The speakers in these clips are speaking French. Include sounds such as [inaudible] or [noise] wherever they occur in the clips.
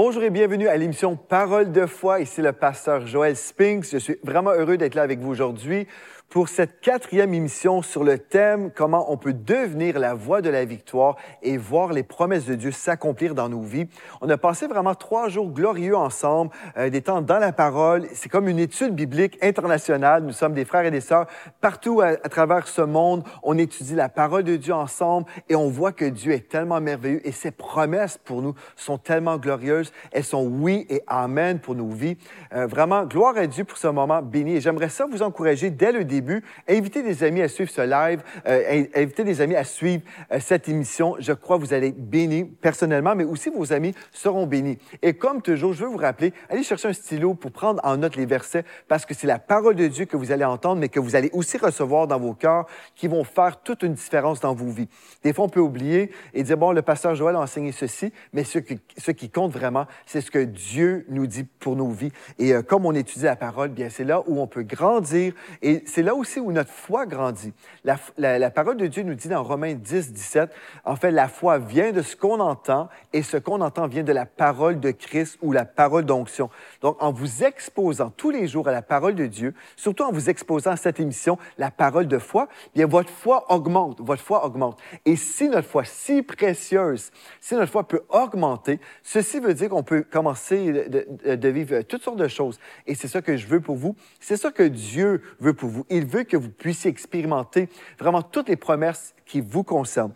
Bonjour et bienvenue à l'émission Parole de foi. Ici le pasteur Joël Spinks. Je suis vraiment heureux d'être là avec vous aujourd'hui pour cette quatrième émission sur le thème comment on peut devenir la voie de la victoire et voir les promesses de Dieu s'accomplir dans nos vies. On a passé vraiment trois jours glorieux ensemble, euh, des temps dans la parole. C'est comme une étude biblique internationale. Nous sommes des frères et des sœurs partout à, à travers ce monde. On étudie la parole de Dieu ensemble et on voit que Dieu est tellement merveilleux et ses promesses pour nous sont tellement glorieuses. Elles sont oui et amen pour nos vies. Euh, vraiment, gloire à Dieu pour ce moment béni. Et j'aimerais ça vous encourager dès le début début. Invitez des amis à suivre ce live, euh, invitez des amis à suivre euh, cette émission. Je crois que vous allez être bénis personnellement, mais aussi vos amis seront bénis. Et comme toujours, je veux vous rappeler, allez chercher un stylo pour prendre en note les versets, parce que c'est la parole de Dieu que vous allez entendre, mais que vous allez aussi recevoir dans vos cœurs, qui vont faire toute une différence dans vos vies. Des fois, on peut oublier et dire, bon, le pasteur Joël a enseigné ceci, mais ce qui, ce qui compte vraiment, c'est ce que Dieu nous dit pour nos vies. Et euh, comme on étudie la parole, bien, c'est là où on peut grandir et c'est là aussi où notre foi grandit. La, parole de Dieu nous dit dans Romains 10, 17, en fait, la foi vient de ce qu'on entend et ce qu'on entend vient de la parole de Christ ou la parole d'onction. Donc, en vous exposant tous les jours à la parole de Dieu, surtout en vous exposant à cette émission, la parole de foi, bien, votre foi augmente, votre foi augmente. Et si notre foi si précieuse, si notre foi peut augmenter, ceci veut dire qu'on peut commencer de, vivre toutes sortes de choses. Et c'est ça que je veux pour vous. C'est ça que Dieu veut pour vous. Veut que vous puissiez expérimenter vraiment toutes les promesses qui vous concernent.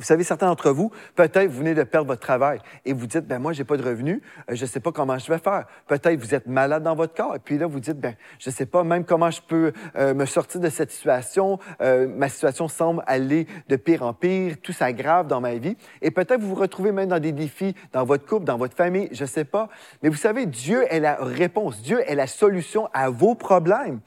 Vous savez, certains d'entre vous, peut-être vous venez de perdre votre travail et vous dites, ben moi, j'ai pas de revenus, euh, je ne sais pas comment je vais faire. Peut-être vous êtes malade dans votre corps et puis là, vous dites, ben je ne sais pas même comment je peux euh, me sortir de cette situation. Euh, ma situation semble aller de pire en pire, tout s'aggrave dans ma vie. Et peut-être vous vous retrouvez même dans des défis dans votre couple, dans votre famille, je ne sais pas. Mais vous savez, Dieu est la réponse, Dieu est la solution à vos problèmes.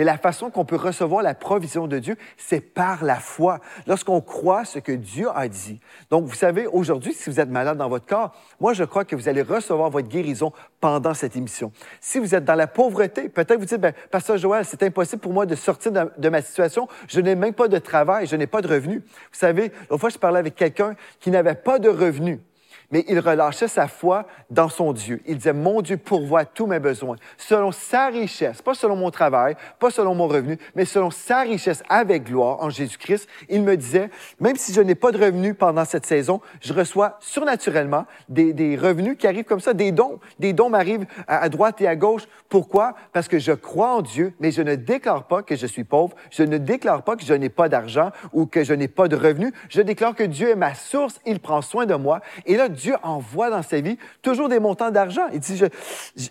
Mais la façon qu'on peut recevoir la provision de Dieu, c'est par la foi, lorsqu'on croit ce que Dieu a dit. Donc, vous savez, aujourd'hui, si vous êtes malade dans votre corps, moi, je crois que vous allez recevoir votre guérison pendant cette émission. Si vous êtes dans la pauvreté, peut-être vous dites, ben, Pasteur Joël, c'est impossible pour moi de sortir de, ma situation. Je n'ai même pas de travail, je n'ai pas de revenus. Vous savez, l'autre fois, je parlais avec quelqu'un qui n'avait pas de revenus mais il relâchait sa foi dans son Dieu. Il disait, mon Dieu pourvoit tous mes besoins, selon sa richesse, pas selon mon travail, pas selon mon revenu, mais selon sa richesse avec gloire en Jésus-Christ. Il me disait, même si je n'ai pas de revenus pendant cette saison, je reçois surnaturellement des, des revenus qui arrivent comme ça, des dons. Des dons m'arrivent à, droite et à gauche. Pourquoi? Parce que je crois en Dieu, mais je ne déclare pas que je suis pauvre. Je ne déclare pas que je n'ai pas d'argent ou que je n'ai pas de revenus. Je déclare que Dieu est ma source, il prend soin de moi. Et là, Dieu envoie dans sa vie toujours des montants d'argent. Il dit, je,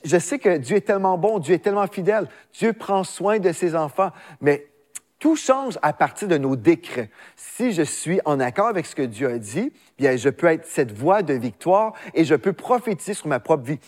je sais que Dieu est tellement bon, Dieu est tellement fidèle, Dieu prend soin de ses enfants, mais tout change à partir de nos décrets. Si je suis en accord avec ce que Dieu a dit, bien, je peux être cette voie de victoire et je peux prophétiser sur ma propre vie.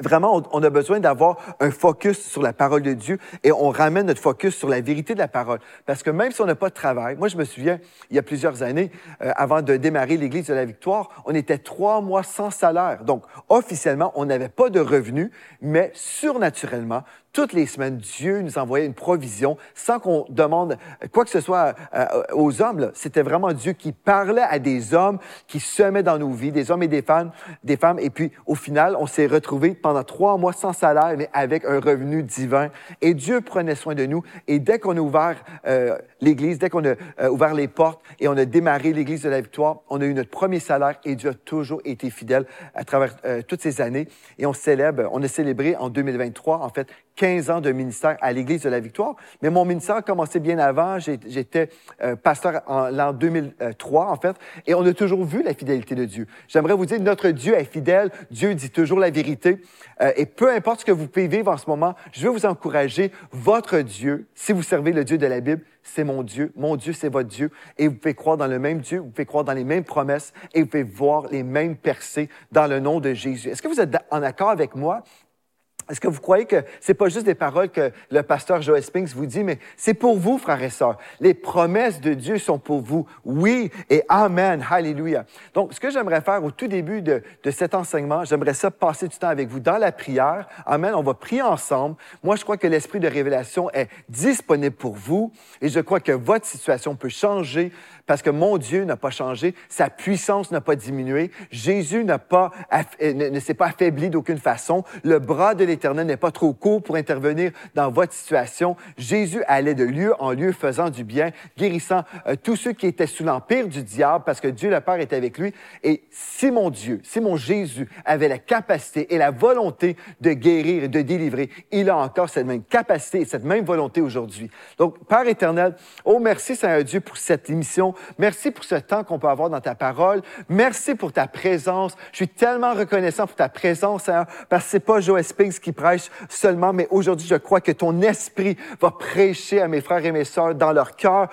Vraiment, on a besoin d'avoir un focus sur la parole de Dieu et on ramène notre focus sur la vérité de la parole. Parce que même si on n'a pas de travail, moi je me souviens, il y a plusieurs années, euh, avant de démarrer l'Église de la Victoire, on était trois mois sans salaire. Donc, officiellement, on n'avait pas de revenus, mais surnaturellement, toutes les semaines, Dieu nous envoyait une provision sans qu'on demande quoi que ce soit euh, aux hommes. C'était vraiment Dieu qui parlait à des hommes qui semaient dans nos vies, des hommes et des femmes, des femmes. Et puis, au final, on s'est retrouvés pendant trois mois sans salaire, mais avec un revenu divin. Et Dieu prenait soin de nous. Et dès qu'on a ouvert euh, l'Église, dès qu'on a euh, ouvert les portes et on a démarré l'Église de la Victoire, on a eu notre premier salaire et Dieu a toujours été fidèle à travers toutes ces années. Et on célèbre, on a célébré en 2023, en fait, 15 ans de ministère à l'Église de la Victoire, mais mon ministère a commencé bien avant. J'étais euh, pasteur en l'an 2003, en fait, et on a toujours vu la fidélité de Dieu. J'aimerais vous dire, notre Dieu est fidèle, Dieu dit toujours la vérité, euh, et peu importe ce que vous pouvez vivre en ce moment, je veux vous encourager, votre Dieu, si vous servez le Dieu de la Bible, c'est mon Dieu, mon Dieu, c'est votre Dieu, et vous pouvez croire dans le même Dieu, vous pouvez croire dans les mêmes promesses, et vous pouvez voir les mêmes percées dans le nom de Jésus. Est-ce que vous êtes en accord avec moi? Est-ce que vous croyez que c'est pas juste des paroles que le pasteur Joel Spinks vous dit, mais c'est pour vous, frères et sœurs. Les promesses de Dieu sont pour vous. Oui et Amen. Alléluia. Donc, ce que j'aimerais faire au tout début de, de cet enseignement, j'aimerais ça passer du temps avec vous dans la prière. Amen. On va prier ensemble. Moi, je crois que l'esprit de révélation est disponible pour vous et je crois que votre situation peut changer parce que mon Dieu n'a pas changé, sa puissance n'a pas diminué, Jésus n'a pas, ne, ne s'est pas affaibli d'aucune façon, le bras de l'Éternel n'est pas trop court pour intervenir dans votre situation. Jésus allait de lieu en lieu faisant du bien, guérissant euh, tous ceux qui étaient sous l'empire du diable parce que Dieu le Père était avec lui. Et si mon Dieu, si mon Jésus avait la capacité et la volonté de guérir et de délivrer, il a encore cette même capacité et cette même volonté aujourd'hui. Donc, Père éternel, oh merci Seigneur Dieu pour cette émission Merci pour ce temps qu'on peut avoir dans ta parole. Merci pour ta présence. Je suis tellement reconnaissant pour ta présence, Seigneur, parce que c'est pas Joe Spinks qui prêche seulement, mais aujourd'hui, je crois que ton esprit va prêcher à mes frères et mes sœurs dans leur cœur,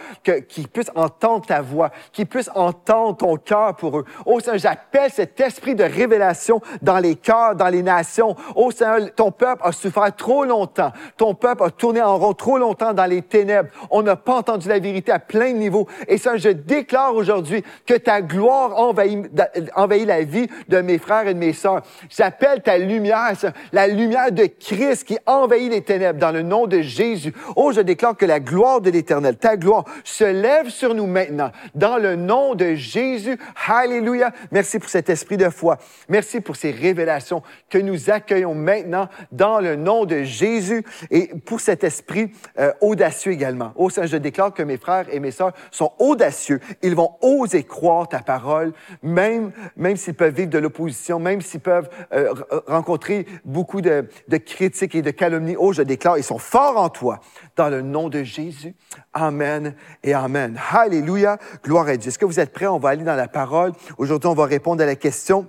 qu'ils puissent entendre ta voix, qu'ils puissent entendre ton cœur pour eux. Oh Seigneur, j'appelle cet esprit de révélation dans les cœurs, dans les nations. Oh Seigneur, ton peuple a souffert trop longtemps. Ton peuple a tourné en rond trop longtemps dans les ténèbres. On n'a pas entendu la vérité à plein de niveaux. Et ça, je déclare aujourd'hui que ta gloire envahit, envahit la vie de mes frères et de mes sœurs. J'appelle ta lumière, la lumière de Christ qui envahit les ténèbres dans le nom de Jésus. Oh, je déclare que la gloire de l'Éternel, ta gloire, se lève sur nous maintenant dans le nom de Jésus. Alléluia. Merci pour cet esprit de foi. Merci pour ces révélations que nous accueillons maintenant dans le nom de Jésus et pour cet esprit euh, audacieux également. Oh, ça, je déclare que mes frères et mes sœurs sont audacieux ils vont oser croire ta parole, même, même s'ils peuvent vivre de l'opposition, même s'ils peuvent euh, rencontrer beaucoup de, de, critiques et de calomnies. Oh, je déclare, ils sont forts en toi. Dans le nom de Jésus. Amen et Amen. Alléluia. Gloire à Dieu. Est-ce que vous êtes prêts? On va aller dans la parole. Aujourd'hui, on va répondre à la question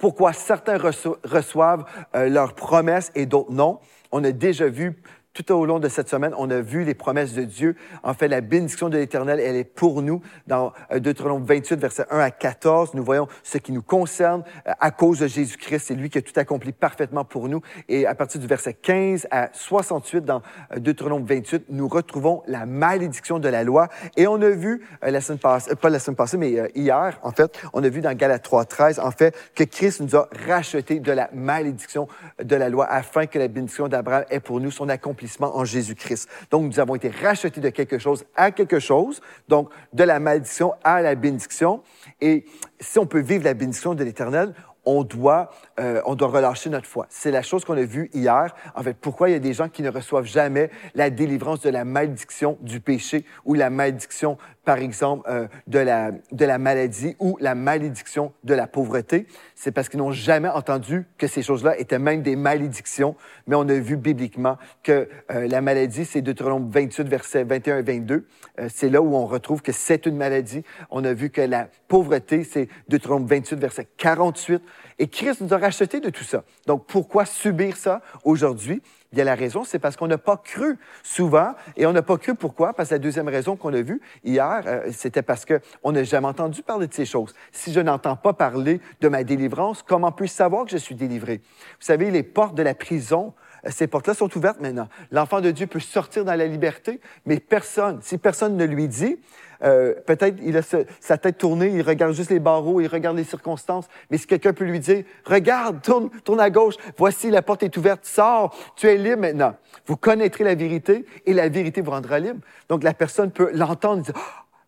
pourquoi certains reçoivent euh, leurs promesses et d'autres non? On a déjà vu tout au long de cette semaine, on a vu les promesses de Dieu. En fait, la bénédiction de l'Éternel, elle est pour nous. Dans euh, Deutéronome 28, versets 1 à 14, nous voyons ce qui nous concerne euh, à cause de Jésus-Christ. C'est lui qui a tout accompli parfaitement pour nous. Et à partir du verset 15 à 68, dans euh, Deutéronome 28, nous retrouvons la malédiction de la loi. Et on a vu la semaine passée, pas la semaine passée, mais hier, en fait, on a vu dans Galates 3, 13, en fait, que Christ nous a racheté de la malédiction de la loi afin que la bénédiction d'Abraham ait pour nous son accomplissement en Jésus-Christ. Donc, nous avons été rachetés de quelque chose à quelque chose, donc de la malédiction à la bénédiction. Et si on peut vivre la bénédiction de l'Éternel, on doit, euh, on doit relâcher notre foi. C'est la chose qu'on a vue hier. En fait, pourquoi il y a des gens qui ne reçoivent jamais la délivrance de la malédiction du péché ou la malédiction par exemple, euh, de, la, de la maladie ou la malédiction de la pauvreté? C'est parce qu'ils n'ont jamais entendu que ces choses-là étaient même des malédictions, mais on a vu bibliquement que euh, la maladie, c'est Deutéronome 28, versets 21 et 22. Euh, c'est là où on retrouve que c'est une maladie. On a vu que la pauvreté, c'est Deutéronome 28, verset 48. Et Christ nous a racheté de tout ça. Donc, pourquoi subir ça aujourd'hui? Il y a la raison, c'est parce qu'on n'a pas cru souvent. Et on n'a pas cru pourquoi? Parce que la deuxième raison qu'on a vue hier, euh, c'était parce qu'on n'a jamais entendu parler de ces choses. Si je n'entends pas parler de ma délivrance, comment puis-je savoir que je suis délivré? Vous savez, les portes de la prison, euh, ces portes-là sont ouvertes maintenant. L'enfant de Dieu peut sortir dans la liberté, mais personne, si personne ne lui dit, euh, peut-être il a sa tête tournée, il regarde juste les barreaux, il regarde les circonstances. Mais si quelqu'un peut lui dire, regarde, tourne, tourne à gauche, voici la porte est ouverte, sors, tu es libre maintenant. Vous connaîtrez la vérité et la vérité vous rendra libre. Donc la personne peut l'entendre, dire,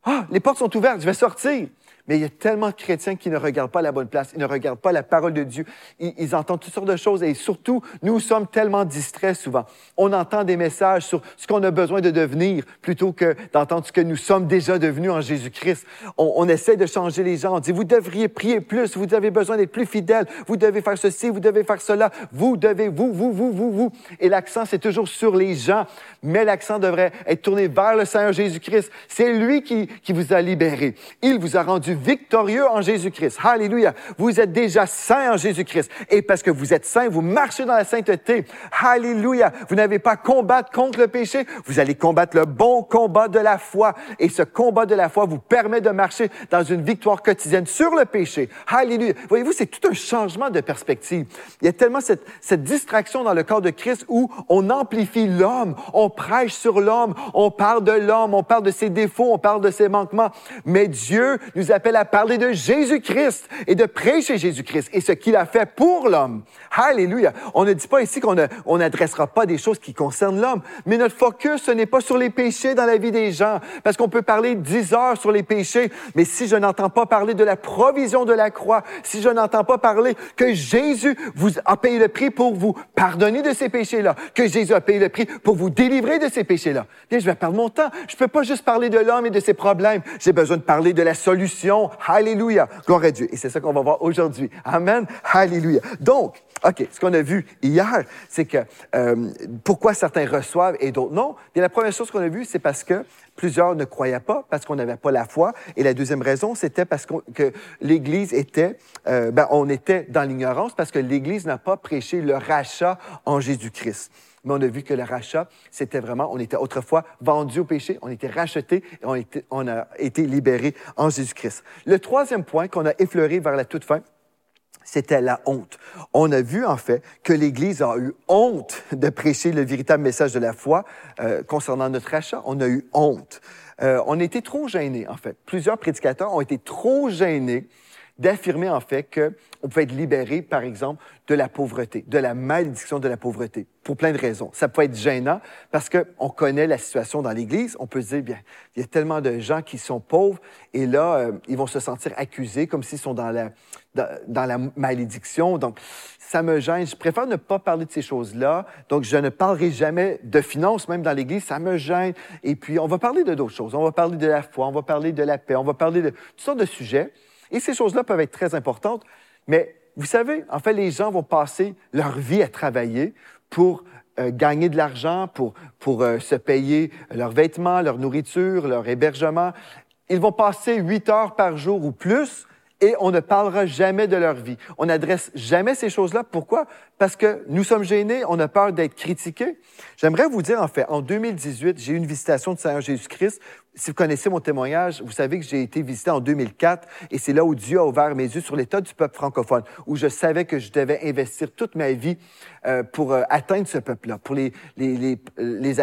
ah, les portes sont ouvertes, je vais sortir. Mais il y a tellement de chrétiens qui ne regardent pas la bonne place, ils ne regardent pas la parole de Dieu, ils, entendent toutes sortes de choses et surtout, nous sommes tellement distraits souvent. On entend des messages sur ce qu'on a besoin de devenir plutôt que d'entendre ce que nous sommes déjà devenus en Jésus-Christ. On, essaie de changer les gens, on dit, vous devriez prier plus, vous avez besoin d'être plus fidèle, vous devez faire ceci, vous devez faire cela, vous devez, vous, vous, vous, vous, vous. Et l'accent, c'est toujours sur les gens, mais l'accent devrait être tourné vers le Seigneur Jésus-Christ. C'est lui qui, qui vous a libéré. Il vous a rendu victorieux en Jésus-Christ. Alléluia. Vous êtes déjà saint en Jésus-Christ. Et parce que vous êtes saint, vous marchez dans la sainteté. Alléluia. Vous n'avez pas à combattre contre le péché. Vous allez combattre le bon combat de la foi. Et ce combat de la foi vous permet de marcher dans une victoire quotidienne sur le péché. Alléluia. Voyez-vous, c'est tout un changement de perspective. Il y a tellement cette, distraction dans le corps de Christ où on amplifie l'homme, on prêche sur l'homme, on parle de l'homme, on parle de ses défauts, on parle de ses manquements. Mais Dieu nous appelle à parler de Jésus-Christ et de prêcher Jésus-Christ et ce qu'il a fait pour l'homme. Alléluia. On ne dit pas ici qu'on n'adressera pas des choses qui concernent l'homme, mais notre focus, ce n'est pas sur les péchés dans la vie des gens, parce qu'on peut parler dix heures sur les péchés, mais si je n'entends pas parler de la provision de la croix, si je n'entends pas parler que Jésus a payé le prix pour vous pardonner de ces péchés-là, que Jésus a payé le prix pour vous délivrer de ces péchés-là, bien, je vais perdre mon temps. Je peux pas juste parler de l'homme et de ses problèmes. J'ai besoin de parler de la solution. Alléluia. Gloire à Dieu. Et c'est ça qu'on va voir aujourd'hui. Amen. Alléluia. Donc, OK, ce qu'on a vu hier, c'est que euh, pourquoi certains reçoivent et d'autres non? Et la première chose qu'on a vue, c'est parce que plusieurs ne croyaient pas, parce qu'on n'avait pas la foi. Et la deuxième raison, c'était parce que l'Église était, euh, ben, on était dans l'ignorance, parce que l'Église n'a pas prêché le rachat en Jésus-Christ. Mais on a vu que le rachat, c'était vraiment, on était autrefois vendu au péché, on était racheté et on, a été libéré en Jésus-Christ. Le troisième point qu'on a effleuré vers la toute fin, c'était la honte. On a vu en fait que l'Église a eu honte de prêcher le véritable message de la foi euh, concernant notre rachat. On a eu honte. Euh, on était trop gênés en fait. Plusieurs prédicateurs ont été trop gênés d'affirmer en fait qu'on pouvait être libéré, par exemple, de la pauvreté, de la malédiction de la pauvreté, pour plein de raisons. Ça peut être gênant parce qu'on connaît la situation dans l'Église. On peut se dire, bien, il y a tellement de gens qui sont pauvres et là, euh, ils vont se sentir accusés comme s'ils sont dans la, dans, la malédiction. Donc, ça me gêne. Je préfère ne pas parler de ces choses-là. Donc, je ne parlerai jamais de finances, même dans l'Église. Ça me gêne. Et puis, on va parler de d'autres choses. On va parler de la foi, on va parler de la paix, on va parler de toutes sortes de sujets. Et ces choses-là peuvent être très importantes, mais vous savez, en fait, les gens vont passer leur vie à travailler pour euh, gagner de l'argent, pour, pour euh, se payer leurs vêtements, leur nourriture, leur hébergement. Ils vont passer huit heures par jour ou plus et on ne parlera jamais de leur vie. On n'adresse jamais ces choses-là. Pourquoi? Parce que nous sommes gênés, on a peur d'être critiqués. J'aimerais vous dire, en fait, en 2018, j'ai eu une visitation de Seigneur Jésus-Christ. Si vous connaissez mon témoignage, vous savez que j'ai été visité en 2004 et c'est là où Dieu a ouvert mes yeux sur l'état du peuple francophone, où je savais que je devais investir toute ma vie euh, pour euh, atteindre ce peuple-là, pour les, les, les, les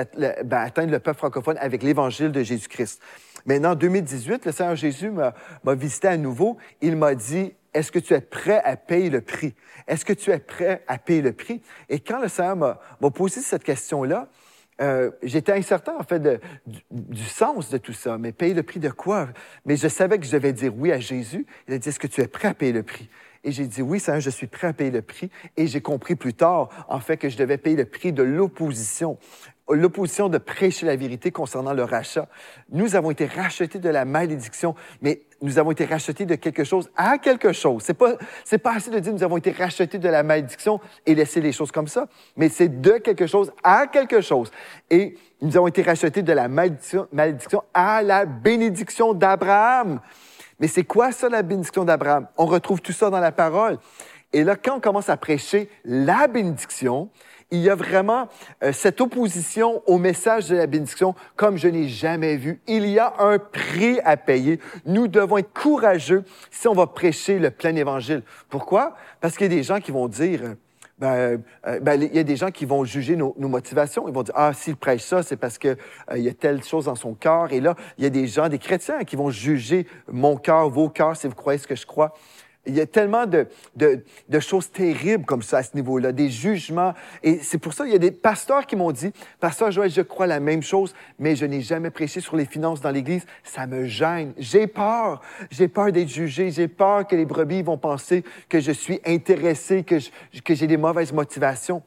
ben, atteindre le peuple francophone avec l'évangile de Jésus-Christ. Maintenant, en 2018, le Seigneur Jésus m'a visité à nouveau. Il m'a dit, est-ce que tu es prêt à payer le prix? Est-ce que tu es prêt à payer le prix? Et quand le Seigneur m'a posé cette question-là, euh, j'étais incertain, en fait, de, du, sens de tout ça. Mais payer le prix de quoi? Mais je savais que je devais dire oui à Jésus. Il a dit, est-ce que tu es prêt à payer le prix? Et j'ai dit, oui, Seigneur, je suis prêt à payer le prix. Et j'ai compris plus tard, en fait, que je devais payer le prix de l'opposition l'opposition de prêcher la vérité concernant le rachat. Nous avons été rachetés de la malédiction, mais nous avons été rachetés de quelque chose à quelque chose. C'est pas, c'est pas assez de dire nous avons été rachetés de la malédiction et laisser les choses comme ça, mais c'est de quelque chose à quelque chose. Et nous avons été rachetés de la malédiction, malédiction à la bénédiction d'Abraham. Mais c'est quoi ça, la bénédiction d'Abraham? On retrouve tout ça dans la parole. Et là, quand on commence à prêcher la bénédiction, il y a vraiment euh, cette opposition au message de la bénédiction comme je n'ai jamais vu. Il y a un prix à payer. Nous devons être courageux si on va prêcher le plein évangile. Pourquoi? Parce qu'il y a des gens qui vont dire, ben, euh, ben, il y a des gens qui vont juger nos, motivations. Ils vont dire, ah, s'il prêche ça, c'est parce qu'il euh, y a telle chose dans son cœur. Et là, il y a des gens, des chrétiens, qui vont juger mon cœur, vos cœurs, si vous croyez ce que je crois. Il y a tellement de, de, de choses terribles comme ça à ce niveau-là, des jugements. Et c'est pour ça qu'il y a des pasteurs qui m'ont dit, Pasteur Joël, je crois la même chose, mais je n'ai jamais prêché sur les finances dans l'Église. Ça me gêne. J'ai peur. J'ai peur d'être jugé. J'ai peur que les brebis vont penser que je suis intéressé, que j'ai des mauvaises motivations.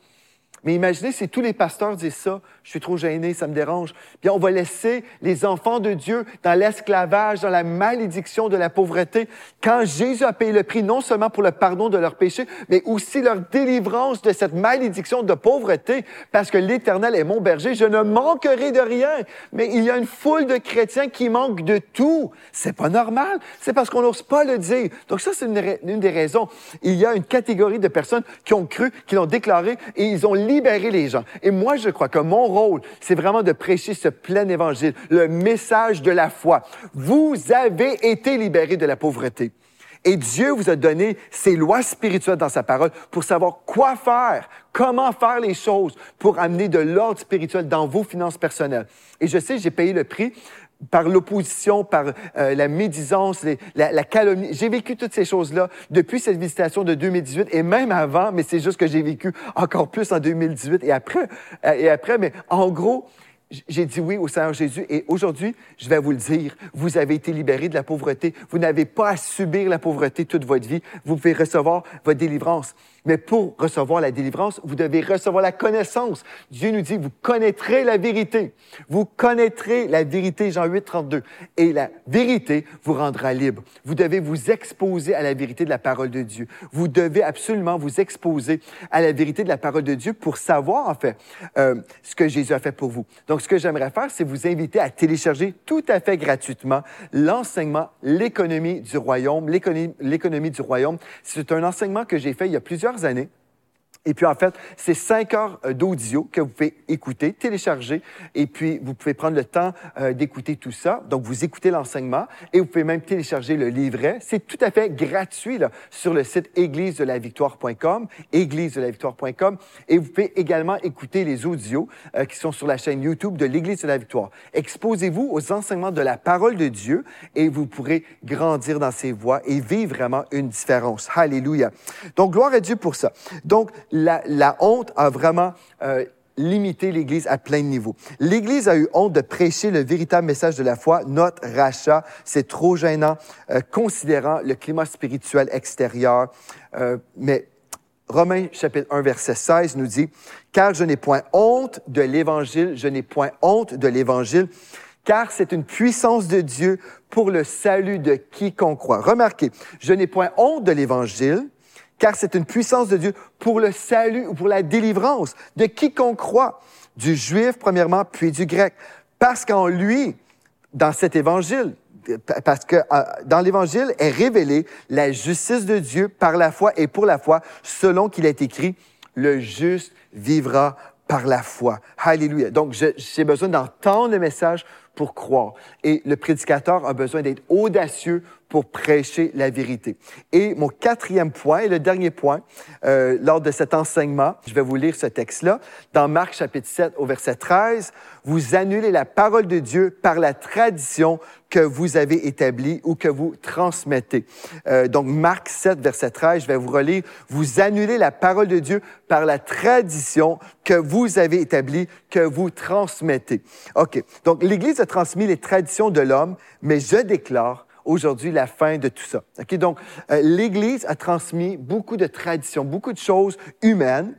Mais imaginez si tous les pasteurs disent ça, je suis trop gêné, ça me dérange. Bien, on va laisser les enfants de Dieu dans l'esclavage, dans la malédiction de la pauvreté. Quand Jésus a payé le prix, non seulement pour le pardon de leurs péchés, mais aussi leur délivrance de cette malédiction de pauvreté, parce que l'Éternel est mon berger, je ne manquerai de rien. Mais il y a une foule de chrétiens qui manquent de tout. C'est pas normal. C'est parce qu'on n'ose pas le dire. Donc ça, c'est une, une, des raisons. Il y a une catégorie de personnes qui ont cru, qui l'ont déclaré et ils ont libérer les gens. Et moi, je crois que mon rôle, c'est vraiment de prêcher ce plein évangile, le message de la foi. Vous avez été libérés de la pauvreté. Et Dieu vous a donné ses lois spirituelles dans sa parole pour savoir quoi faire, comment faire les choses pour amener de l'ordre spirituel dans vos finances personnelles. Et je sais, j'ai payé le prix par l'opposition, par euh, la médisance, la, la, calomnie. J'ai vécu toutes ces choses-là depuis cette visitation de 2018 et même avant, mais c'est juste que j'ai vécu encore plus en 2018 et après. Euh, et après, mais en gros, j'ai dit oui au Seigneur Jésus et aujourd'hui, je vais vous le dire, vous avez été libérés de la pauvreté. Vous n'avez pas à subir la pauvreté toute votre vie. Vous pouvez recevoir votre délivrance. Mais pour recevoir la délivrance, vous devez recevoir la connaissance. Dieu nous dit, vous connaîtrez la vérité. Vous connaîtrez la vérité, Jean 8, 32. Et la vérité vous rendra libre. Vous devez vous exposer à la vérité de la parole de Dieu. Vous devez absolument vous exposer à la vérité de la parole de Dieu pour savoir, en fait, euh, ce que Jésus a fait pour vous. Donc, ce que j'aimerais faire, c'est vous inviter à télécharger tout à fait gratuitement l'enseignement L'économie du royaume. L'économie du royaume, c'est un enseignement que j'ai fait il y a plusieurs années. Et puis, en fait, c'est cinq heures euh, d'audio que vous pouvez écouter, télécharger, et puis vous pouvez prendre le temps euh, d'écouter tout ça. Donc, vous écoutez l'enseignement et vous pouvez même télécharger le livret. C'est tout à fait gratuit là, sur le site église de la victoire.com, église de la victoire.com, et vous pouvez également écouter les audios euh, qui sont sur la chaîne YouTube de l'Église de la victoire. Exposez-vous aux enseignements de la parole de Dieu et vous pourrez grandir dans ces voies et vivre vraiment une différence. Alléluia. Donc, gloire à Dieu pour ça. Donc, la, honte a vraiment euh, limité l'Église à plein de niveaux. L'Église a eu honte de prêcher le véritable message de la foi, notre rachat. C'est trop gênant, euh, considérant le climat spirituel extérieur. Euh, mais Romains chapitre 1 verset 16 nous dit, car je n'ai point honte de l'Évangile, je n'ai point honte de l'Évangile, car c'est une puissance de Dieu pour le salut de quiconque croit. Remarquez, je n'ai point honte de l'Évangile, car c'est une puissance de Dieu pour le salut ou pour la délivrance de quiconque croit, du juif premièrement, puis du grec. Parce qu'en lui, dans cet évangile, parce que euh, dans l'évangile est révélée la justice de Dieu par la foi et pour la foi, selon qu'il est écrit, le juste vivra par la foi. Alléluia. Donc, j'ai besoin d'entendre le message pour croire. Et le prédicateur a besoin d'être audacieux pour prêcher la vérité. Et mon quatrième point, et le dernier point, euh, lors de cet enseignement, je vais vous lire ce texte-là, dans Marc chapitre 7 au verset 13, vous annulez la parole de Dieu par la tradition que vous avez établie ou que vous transmettez. Euh, donc Marc 7 verset 13, je vais vous relire, vous annulez la parole de Dieu par la tradition que vous avez établie, que vous transmettez. OK. Donc l'Église a transmis les traditions de l'homme, mais je déclare aujourd'hui la fin de tout ça. Donc, euh, l'Église a transmis beaucoup de traditions, beaucoup de choses humaines,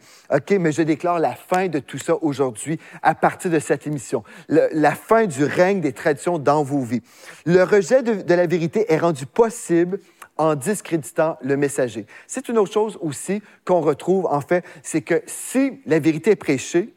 mais je déclare la fin de tout ça aujourd'hui à partir de cette émission. la fin du règne des traditions dans vos vies. Le rejet de, la vérité est rendu possible en discréditant le messager. C'est une autre chose aussi qu'on retrouve, en fait, c'est que si la vérité est prêchée,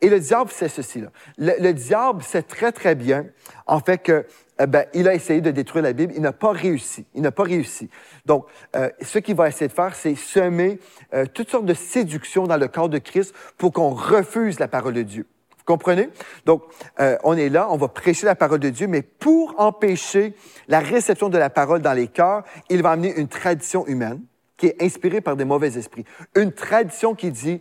et le diable sait ceci. Là. Le, diable sait très, très bien, en fait, que eh ben, il a essayé de détruire la Bible. Il n'a pas réussi. Il n'a pas réussi. Donc, euh, ce qu'il va essayer de faire, c'est semer euh, toutes sortes de séductions dans le corps de Christ pour qu'on refuse la parole de Dieu. Vous comprenez? Donc, euh, on est là, on va prêcher la parole de Dieu, mais pour empêcher la réception de la parole dans les cœurs, il va amener une tradition humaine qui est inspirée par des mauvais esprits. Une tradition qui dit,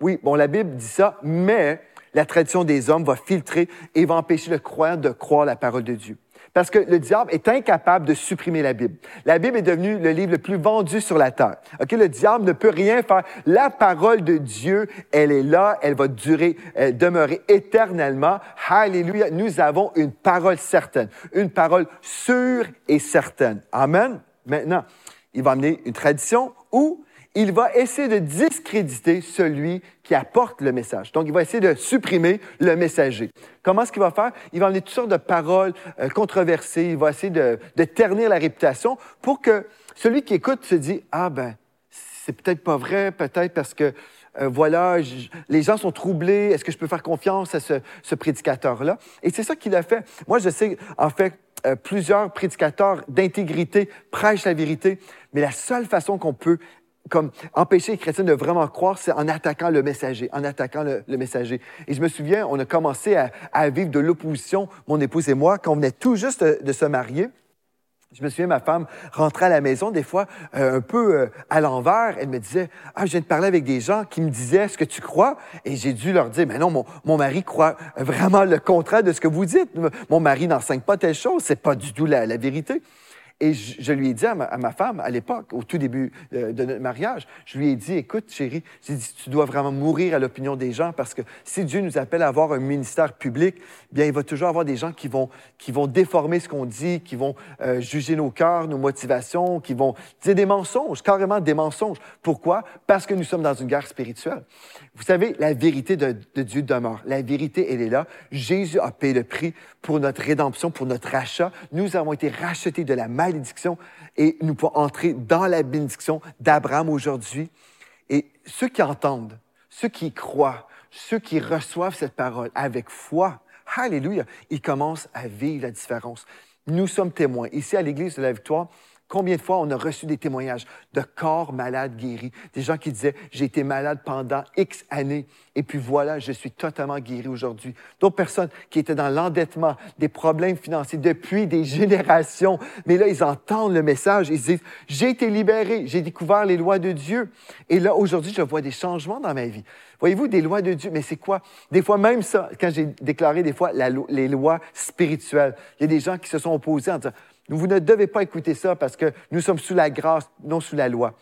oui, bon, la Bible dit ça, mais la tradition des hommes va filtrer et va empêcher le croyant de croire la parole de Dieu. Parce que le diable est incapable de supprimer la Bible. La Bible est devenue le livre le plus vendu sur la terre. Ok, le diable ne peut rien faire. La parole de Dieu, elle est là, elle va durer, elle demeurer éternellement. Alléluia. Nous avons une parole certaine, une parole sûre et certaine. Amen. Maintenant, il va amener une tradition ou il va essayer de discréditer celui qui apporte le message. Donc, il va essayer de supprimer le messager. Comment est-ce qu'il va faire? Il va amener toutes sortes de paroles euh, controversées, il va essayer de, ternir la réputation pour que celui qui écoute se dise, ah ben, c'est peut-être pas vrai, peut-être parce que, euh, voilà, les gens sont troublés, est-ce que je peux faire confiance à ce, ce prédicateur-là? Et c'est ça qu'il a fait. Moi, je sais, en fait, euh, plusieurs prédicateurs d'intégrité prêchent la vérité, mais la seule façon qu'on peut comme empêcher les chrétiens de vraiment croire, c'est en attaquant le messager, en attaquant le, messager. Et je me souviens, on a commencé à, vivre de l'opposition, mon épouse et moi, quand on venait tout juste de, se marier. Je me souviens, ma femme rentrait à la maison des fois euh, un peu euh, à l'envers. Elle me disait, ah, je viens de parler avec des gens qui me disaient ce que tu crois. Et j'ai dû leur dire, mais non, mon, mon, mari croit vraiment le contraire de ce que vous dites. Mon mari n'enseigne pas telle chose. C'est pas du tout la, la vérité. Et je, lui ai dit à ma, femme, à l'époque, au tout début euh, de notre mariage, je lui ai dit, écoute, chérie, j'ai dit, tu dois vraiment mourir à l'opinion des gens parce que si Dieu nous appelle à avoir un ministère public, bien, il va toujours avoir des gens qui vont, qui vont déformer ce qu'on dit, qui vont euh, juger nos cœurs, nos motivations, qui vont dire des mensonges, carrément des mensonges. Pourquoi? Parce que nous sommes dans une guerre spirituelle. Vous savez, la vérité de, de Dieu demeure. La vérité, elle est là. Jésus a payé le prix pour notre rédemption, pour notre rachat. Nous avons été rachetés de la malédiction et nous pouvons entrer dans la bénédiction d'Abraham aujourd'hui. Et ceux qui entendent, ceux qui croient, ceux qui reçoivent cette parole avec foi, Alléluia, ils commencent à vivre la différence. Nous sommes témoins. Ici, à l'Église de la Victoire, Combien de fois on a reçu des témoignages de corps malades guéris, des gens qui disaient j'ai été malade pendant X années et puis voilà, je suis totalement guéri aujourd'hui. D'autres personnes qui étaient dans l'endettement, des problèmes financiers depuis des [laughs] générations, mais là ils entendent le message, ils disent j'ai été libéré, j'ai découvert les lois de Dieu et là aujourd'hui je vois des changements dans ma vie. Voyez-vous des lois de Dieu, mais c'est quoi? Des fois même ça, quand j'ai déclaré des fois les lois spirituelles, il y a des gens qui se sont opposés en disant vous ne devez pas écouter ça parce que nous sommes sous la grâce, non sous la loi.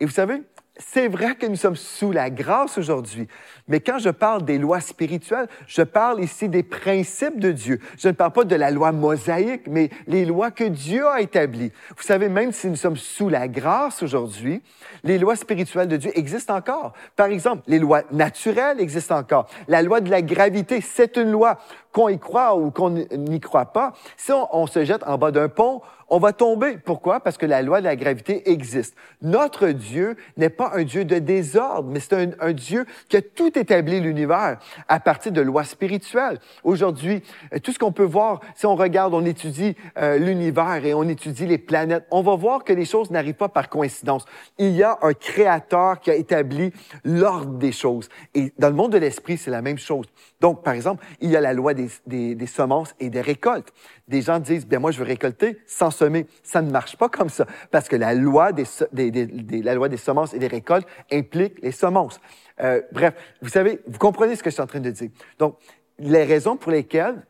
Et vous savez, c'est vrai que nous sommes sous la grâce aujourd'hui, mais quand je parle des lois spirituelles, je parle ici des principes de Dieu. Je ne parle pas de la loi mosaïque, mais les lois que Dieu a établies. Vous savez, même si nous sommes sous la grâce aujourd'hui, les lois spirituelles de Dieu existent encore. Par exemple, les lois naturelles existent encore. La loi de la gravité, c'est une loi qu'on y croit ou qu'on n'y croit pas. Si on se jette en bas d'un pont, on va tomber. Pourquoi? Parce que la loi de la gravité existe. Notre Dieu n'est pas un Dieu de désordre, mais c'est un, Dieu qui a tout établi l'univers à partir de lois spirituelles. Aujourd'hui, euh, tout ce qu'on peut voir, si on regarde, on étudie euh, l'univers et on étudie les planètes, on va voir que les choses n'arrivent pas par coïncidence. Il y a un créateur qui a établi l'ordre des choses. Et dans le monde de l'esprit, c'est la même chose. Donc, par exemple, il y a la loi des, des, semences et des récoltes des gens disent, bien moi je veux récolter sans semer. Ça ne marche pas comme ça, parce que la loi des, la loi des semences et des récoltes implique les semences. Euh, bref, vous savez, vous comprenez ce que je suis en train de dire. Donc, les raisons pour lesquelles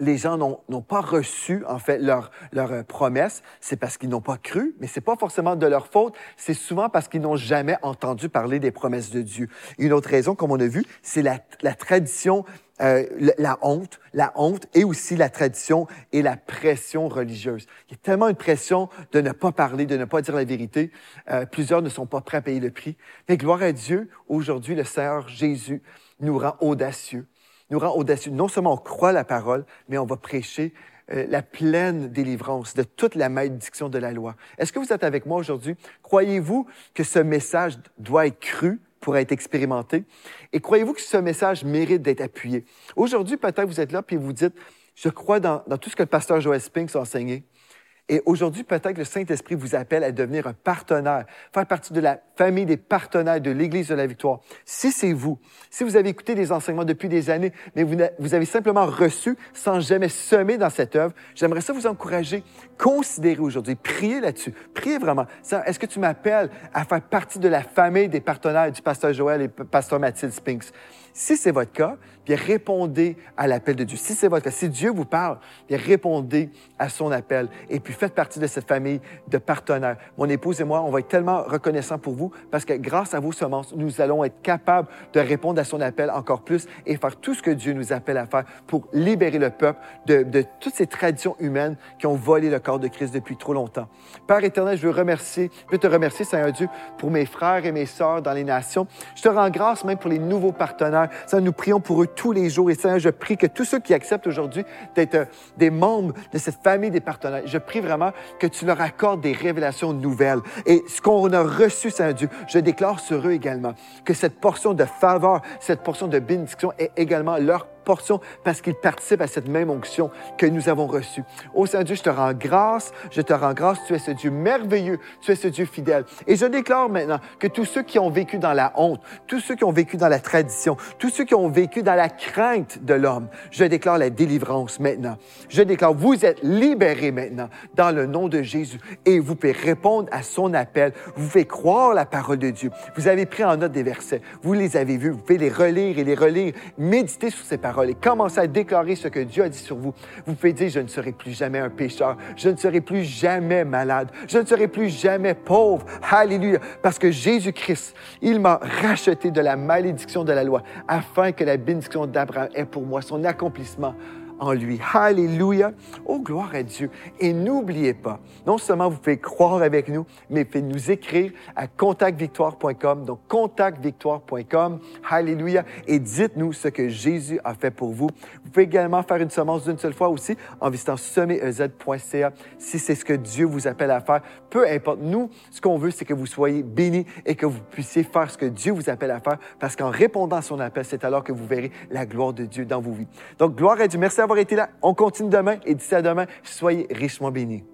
les gens n'ont pas reçu, en fait, leur, leur euh, promesse, c'est parce qu'ils n'ont pas cru, mais c'est pas forcément de leur faute, c'est souvent parce qu'ils n'ont jamais entendu parler des promesses de Dieu. Une autre raison, comme on a vu, c'est la, la, tradition, euh, la, honte, la honte et aussi la tradition et la pression religieuse. Il y a tellement une pression de ne pas parler, de ne pas dire la vérité. Euh, plusieurs ne sont pas prêts à payer le prix. Mais gloire à Dieu, aujourd'hui, le Seigneur Jésus nous rend audacieux nous rend audacieux. Non seulement on croit la parole, mais on va prêcher euh, la pleine délivrance de toute la malédiction de la loi. Est-ce que vous êtes avec moi aujourd'hui? Croyez-vous que ce message doit être cru pour être expérimenté? Et croyez-vous que ce message mérite d'être appuyé? Aujourd'hui, peut-être vous êtes là puis vous dites, je crois dans, dans, tout ce que le pasteur Joel Spinks a enseigné. Et aujourd'hui, peut-être que le Saint-Esprit vous appelle à devenir un partenaire, faire partie de la famille des partenaires de l'Église de la Victoire. Si c'est vous, si vous avez écouté des enseignements depuis des années, mais vous, avez simplement reçu sans jamais semer dans cette œuvre, j'aimerais ça vous encourager. Considérez aujourd'hui, priez là-dessus. Priez vraiment. Est-ce que tu m'appelles à faire partie de la famille des partenaires du pasteur Joël et pasteur Mathilde Spinks? Si c'est votre cas, bien répondez à l'appel de Dieu. Si c'est votre cas, si Dieu vous parle, bien répondez à son appel et puis faites partie de cette famille de partenaires. Mon épouse et moi, on va être tellement reconnaissants pour vous parce que grâce à vos semences, nous allons être capables de répondre à son appel encore plus et faire tout ce que Dieu nous appelle à faire pour libérer le peuple de, toutes ces traditions humaines qui ont volé le corps de Christ depuis trop longtemps. Père éternel, je veux remercier, je veux te remercier, Seigneur Dieu, pour mes frères et mes sœurs dans les nations. Je te rends grâce même pour les nouveaux partenaires. Seigneur, nous prions pour eux tous les jours. Et Seigneur, je prie que tous ceux qui acceptent aujourd'hui d'être euh, des membres de cette famille des partenaires, je prie vraiment que tu leur accordes des révélations nouvelles. Et ce qu'on a reçu, Seigneur Dieu, je déclare sur eux également que cette portion de faveur, cette portion de bénédiction est également leur parce qu'ils participent à cette même onction que nous avons reçue. Ô Saint-Dieu, je te rends grâce, je te rends grâce, tu es ce Dieu merveilleux, tu es ce Dieu fidèle. Et je déclare maintenant que tous ceux qui ont vécu dans la honte, tous ceux qui ont vécu dans la tradition, tous ceux qui ont vécu dans la crainte de l'homme, je déclare la délivrance maintenant. Je déclare, vous êtes libérés maintenant dans le nom de Jésus et vous pouvez répondre à son appel. Vous pouvez croire la parole de Dieu. Vous avez pris en note des versets. Vous les avez vus. Vous pouvez les relire et les relire. Méditez sur ces paroles et commencez à déclarer ce que Dieu a dit sur vous. Vous pouvez dire, je ne serai plus jamais un pécheur, je ne serai plus jamais malade, je ne serai plus jamais pauvre. Alléluia. Parce que Jésus-Christ, il m'a racheté de la malédiction de la loi afin que la bénédiction d'Abraham ait pour moi son accomplissement en lui. Alléluia. Oh, gloire à Dieu. Et n'oubliez pas, non seulement vous pouvez croire avec nous, mais vous pouvez nous écrire à contactvictoire.com. Donc, contactvictoire.com. Alléluia. Et dites-nous ce que Jésus a fait pour vous. Vous pouvez également faire une semence d'une seule fois aussi en visitant sommetez.ca si c'est ce que Dieu vous appelle à faire. Peu importe. Nous, ce qu'on veut, c'est que vous soyez bénis et que vous puissiez faire ce que Dieu vous appelle à faire parce qu'en répondant à son appel, c'est alors que vous verrez la gloire de Dieu dans vos vies. Donc, gloire à Dieu. Merci à On continue demain et d'ici à demain, soyez richement bénis.